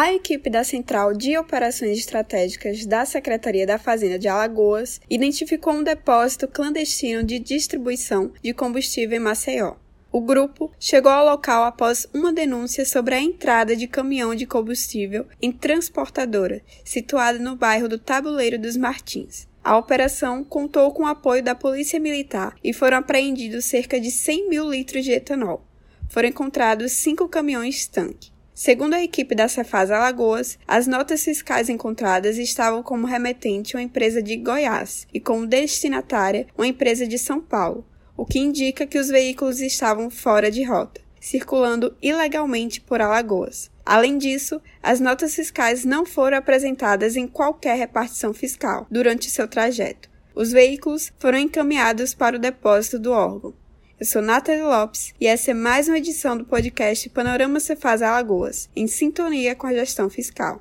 A equipe da Central de Operações Estratégicas da Secretaria da Fazenda de Alagoas identificou um depósito clandestino de distribuição de combustível em Maceió. O grupo chegou ao local após uma denúncia sobre a entrada de caminhão de combustível em transportadora, situada no bairro do Tabuleiro dos Martins. A operação contou com o apoio da Polícia Militar e foram apreendidos cerca de 100 mil litros de etanol. Foram encontrados cinco caminhões tanque. Segundo a equipe da Cefaz Alagoas, as notas fiscais encontradas estavam como remetente uma empresa de Goiás e como destinatária uma empresa de São Paulo, o que indica que os veículos estavam fora de rota, circulando ilegalmente por Alagoas. Além disso, as notas fiscais não foram apresentadas em qualquer repartição fiscal durante seu trajeto. Os veículos foram encaminhados para o depósito do órgão. Eu sou Nathalie Lopes e essa é mais uma edição do podcast Panorama Cefaz Alagoas, em sintonia com a gestão fiscal.